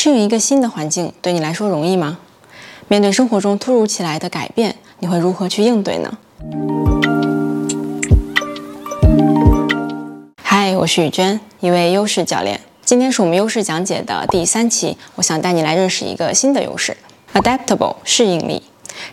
适应一个新的环境对你来说容易吗？面对生活中突如其来的改变，你会如何去应对呢？嗨，我是雨娟，一位优势教练。今天是我们优势讲解的第三期，我想带你来认识一个新的优势 ——adaptable 适应力。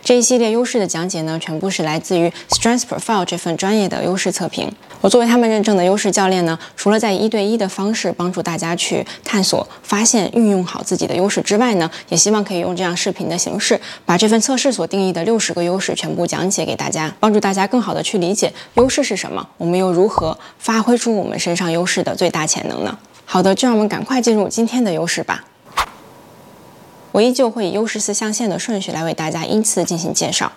这一系列优势的讲解呢，全部是来自于 Strength Profile 这份专业的优势测评。我作为他们认证的优势教练呢，除了在一对一的方式帮助大家去探索、发现、运用好自己的优势之外呢，也希望可以用这样视频的形式，把这份测试所定义的六十个优势全部讲解给大家，帮助大家更好的去理解优势是什么，我们又如何发挥出我们身上优势的最大潜能呢？好的，就让我们赶快进入今天的优势吧。我依旧会以优势四象限的顺序来为大家依次进行介绍。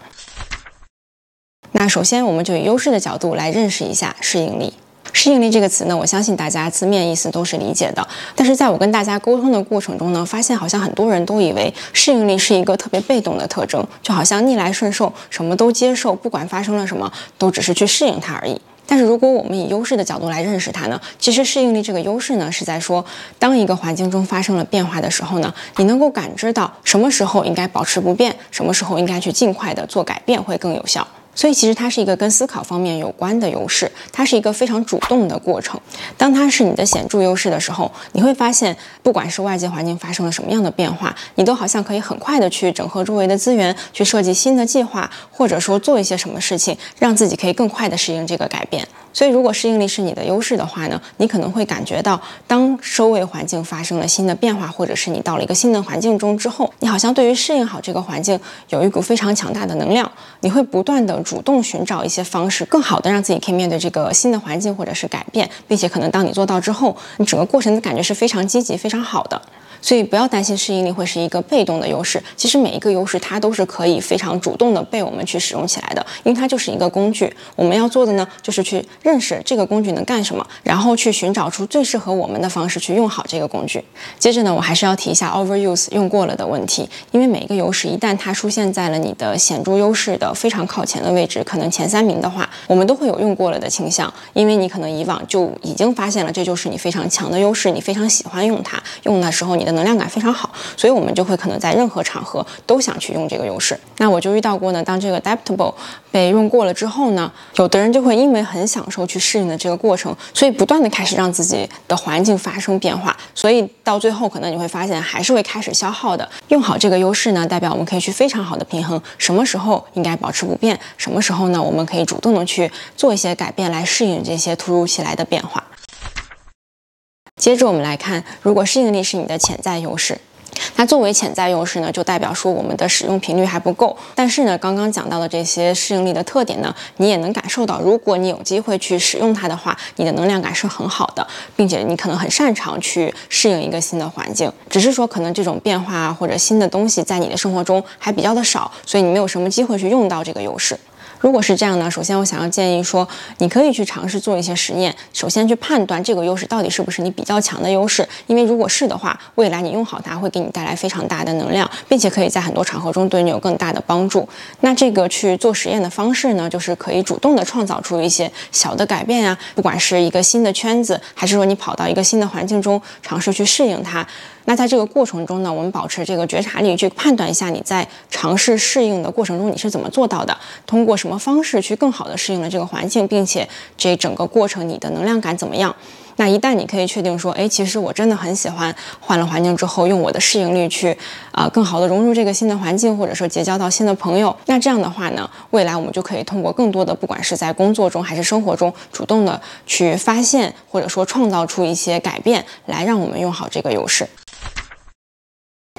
那首先，我们就以优势的角度来认识一下适应力。适应力这个词呢，我相信大家字面意思都是理解的。但是在我跟大家沟通的过程中呢，发现好像很多人都以为适应力是一个特别被动的特征，就好像逆来顺受，什么都接受，不管发生了什么，都只是去适应它而已。但是如果我们以优势的角度来认识它呢，其实适应力这个优势呢，是在说，当一个环境中发生了变化的时候呢，你能够感知到什么时候应该保持不变，什么时候应该去尽快的做改变会更有效。所以其实它是一个跟思考方面有关的优势，它是一个非常主动的过程。当它是你的显著优势的时候，你会发现，不管是外界环境发生了什么样的变化，你都好像可以很快的去整合周围的资源，去设计新的计划，或者说做一些什么事情，让自己可以更快的适应这个改变。所以，如果适应力是你的优势的话呢，你可能会感觉到，当周围环境发生了新的变化，或者是你到了一个新的环境中之后，你好像对于适应好这个环境有一股非常强大的能量，你会不断的主动寻找一些方式，更好的让自己可以面对这个新的环境或者是改变，并且可能当你做到之后，你整个过程的感觉是非常积极、非常好的。所以不要担心适应力会是一个被动的优势，其实每一个优势它都是可以非常主动的被我们去使用起来的，因为它就是一个工具。我们要做的呢，就是去认识这个工具能干什么，然后去寻找出最适合我们的方式去用好这个工具。接着呢，我还是要提一下 overuse 用过了的问题，因为每一个优势一旦它出现在了你的显著优势的非常靠前的位置，可能前三名的话，我们都会有用过了的倾向，因为你可能以往就已经发现了这就是你非常强的优势，你非常喜欢用它，用的时候你。能量感非常好，所以我们就会可能在任何场合都想去用这个优势。那我就遇到过呢，当这个 adaptable 被用过了之后呢，有的人就会因为很享受去适应的这个过程，所以不断的开始让自己的环境发生变化，所以到最后可能你会发现还是会开始消耗的。用好这个优势呢，代表我们可以去非常好的平衡什么时候应该保持不变，什么时候呢，我们可以主动的去做一些改变来适应这些突如其来的变化。接着我们来看，如果适应力是你的潜在优势，那作为潜在优势呢，就代表说我们的使用频率还不够。但是呢，刚刚讲到的这些适应力的特点呢，你也能感受到，如果你有机会去使用它的话，你的能量感是很好的，并且你可能很擅长去适应一个新的环境。只是说，可能这种变化或者新的东西在你的生活中还比较的少，所以你没有什么机会去用到这个优势。如果是这样呢，首先我想要建议说，你可以去尝试做一些实验，首先去判断这个优势到底是不是你比较强的优势，因为如果是的话，未来你用好它会给你带来非常大的能量，并且可以在很多场合中对你有更大的帮助。那这个去做实验的方式呢，就是可以主动的创造出一些小的改变呀，不管是一个新的圈子，还是说你跑到一个新的环境中尝试去适应它。那在这个过程中呢，我们保持这个觉察力去判断一下你在尝试适应的过程中你是怎么做到的，通过什么方式去更好的适应了这个环境，并且这整个过程你的能量感怎么样？那一旦你可以确定说，哎，其实我真的很喜欢换了环境之后用我的适应力去啊更好的融入这个新的环境，或者说结交到新的朋友，那这样的话呢，未来我们就可以通过更多的不管是在工作中还是生活中，主动的去发现或者说创造出一些改变，来让我们用好这个优势。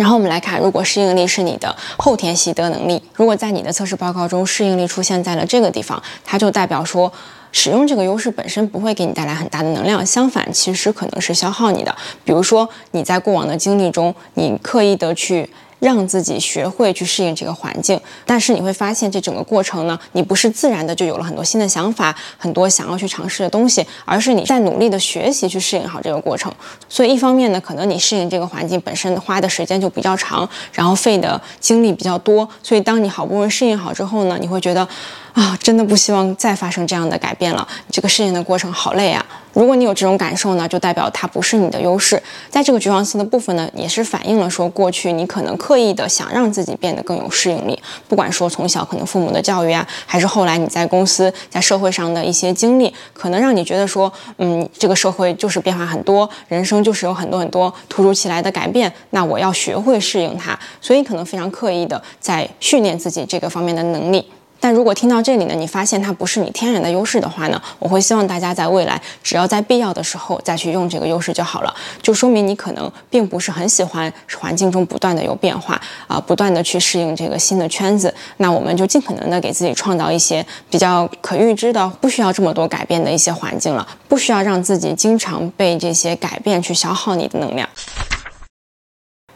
然后我们来看，如果适应力是你的后天习得能力，如果在你的测试报告中适应力出现在了这个地方，它就代表说，使用这个优势本身不会给你带来很大的能量，相反，其实可能是消耗你的。比如说你在过往的经历中，你刻意的去。让自己学会去适应这个环境，但是你会发现这整个过程呢，你不是自然的就有了很多新的想法，很多想要去尝试的东西，而是你在努力的学习去适应好这个过程。所以一方面呢，可能你适应这个环境本身花的时间就比较长，然后费的精力比较多，所以当你好不容易适应好之后呢，你会觉得啊，真的不希望再发生这样的改变了，这个适应的过程好累啊。如果你有这种感受呢，就代表它不是你的优势。在这个橘黄色的部分呢，也是反映了说过去你可能刻意的想让自己变得更有适应力。不管说从小可能父母的教育啊，还是后来你在公司、在社会上的一些经历，可能让你觉得说，嗯，这个社会就是变化很多，人生就是有很多很多突如其来的改变，那我要学会适应它。所以可能非常刻意的在训练自己这个方面的能力。但如果听到这里呢，你发现它不是你天然的优势的话呢，我会希望大家在未来只要在必要的时候再去用这个优势就好了，就说明你可能并不是很喜欢环境中不断的有变化啊，不断的去适应这个新的圈子。那我们就尽可能的给自己创造一些比较可预知的，不需要这么多改变的一些环境了，不需要让自己经常被这些改变去消耗你的能量。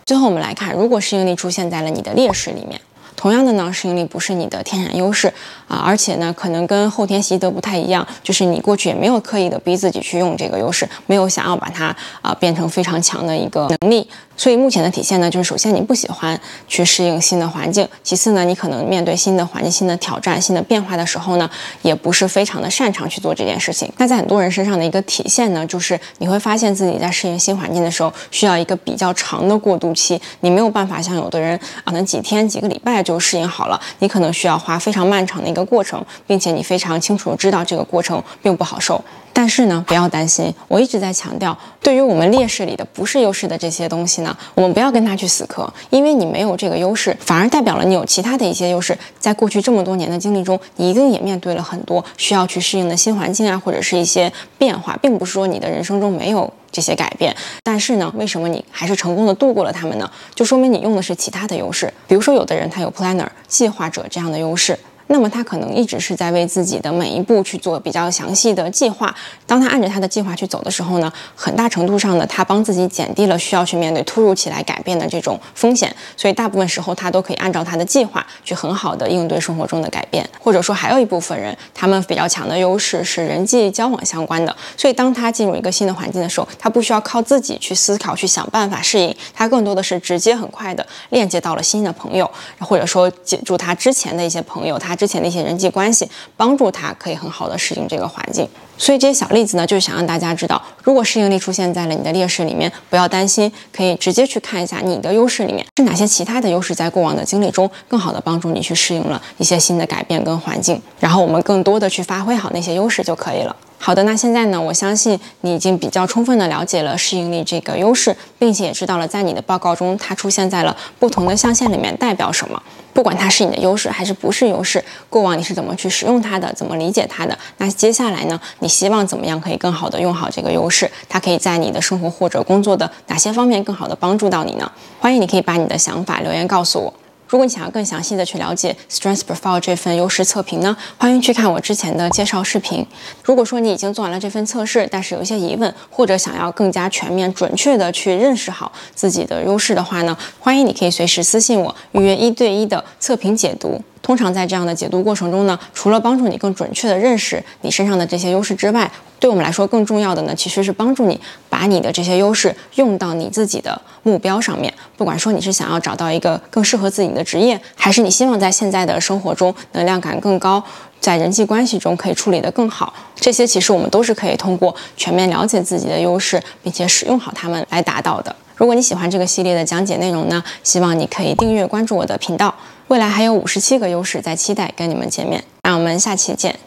最后我们来看，如果适应力出现在了你的劣势里面。同样的呢，适应力不是你的天然优势啊，而且呢，可能跟后天习得不太一样，就是你过去也没有刻意的逼自己去用这个优势，没有想要把它啊变成非常强的一个能力。所以目前的体现呢，就是首先你不喜欢去适应新的环境，其次呢，你可能面对新的环境、新的挑战、新的变化的时候呢，也不是非常的擅长去做这件事情。那在很多人身上的一个体现呢，就是你会发现自己在适应新环境的时候，需要一个比较长的过渡期，你没有办法像有的人啊，能几天、几个礼拜就适应好了，你可能需要花非常漫长的一个过程，并且你非常清楚知道这个过程并不好受。但是呢，不要担心，我一直在强调，对于我们劣势里的不是优势的这些东西呢，我们不要跟他去死磕，因为你没有这个优势，反而代表了你有其他的一些优势。在过去这么多年的经历中，你一定也面对了很多需要去适应的新环境啊，或者是一些变化，并不是说你的人生中没有这些改变。但是呢，为什么你还是成功的度过了他们呢？就说明你用的是其他的优势，比如说有的人他有 planner 计划者这样的优势。那么他可能一直是在为自己的每一步去做比较详细的计划。当他按着他的计划去走的时候呢，很大程度上呢，他帮自己减低了需要去面对突如其来改变的这种风险。所以大部分时候他都可以按照他的计划去很好的应对生活中的改变。或者说还有一部分人，他们比较强的优势是人际交往相关的。所以当他进入一个新的环境的时候，他不需要靠自己去思考去想办法适应，他更多的是直接很快的链接到了新的朋友，或者说借助他之前的一些朋友，他。之前的一些人际关系，帮助他可以很好的适应这个环境。所以这些小例子呢，就是想让大家知道，如果适应力出现在了你的劣势里面，不要担心，可以直接去看一下你的优势里面是哪些其他的优势，在过往的经历中更好的帮助你去适应了一些新的改变跟环境。然后我们更多的去发挥好那些优势就可以了。好的，那现在呢，我相信你已经比较充分的了解了适应力这个优势，并且也知道了在你的报告中它出现在了不同的象限里面代表什么。不管它是你的优势还是不是优势，过往你是怎么去使用它的，怎么理解它的？那接下来呢？你希望怎么样可以更好的用好这个优势？它可以在你的生活或者工作的哪些方面更好的帮助到你呢？欢迎你可以把你的想法留言告诉我。如果你想要更详细的去了解 Strength Profile 这份优势测评呢，欢迎去看我之前的介绍视频。如果说你已经做完了这份测试，但是有一些疑问，或者想要更加全面、准确的去认识好自己的优势的话呢，欢迎你可以随时私信我，预约一对一的测评解读。通常在这样的解读过程中呢，除了帮助你更准确的认识你身上的这些优势之外，对我们来说更重要的呢，其实是帮助你把你的这些优势用到你自己的目标上面。不管说你是想要找到一个更适合自己的职业，还是你希望在现在的生活中能量感更高，在人际关系中可以处理得更好，这些其实我们都是可以通过全面了解自己的优势，并且使用好它们来达到的。如果你喜欢这个系列的讲解内容呢，希望你可以订阅关注我的频道。未来还有五十七个优势在期待跟你们见面，那我们下期见。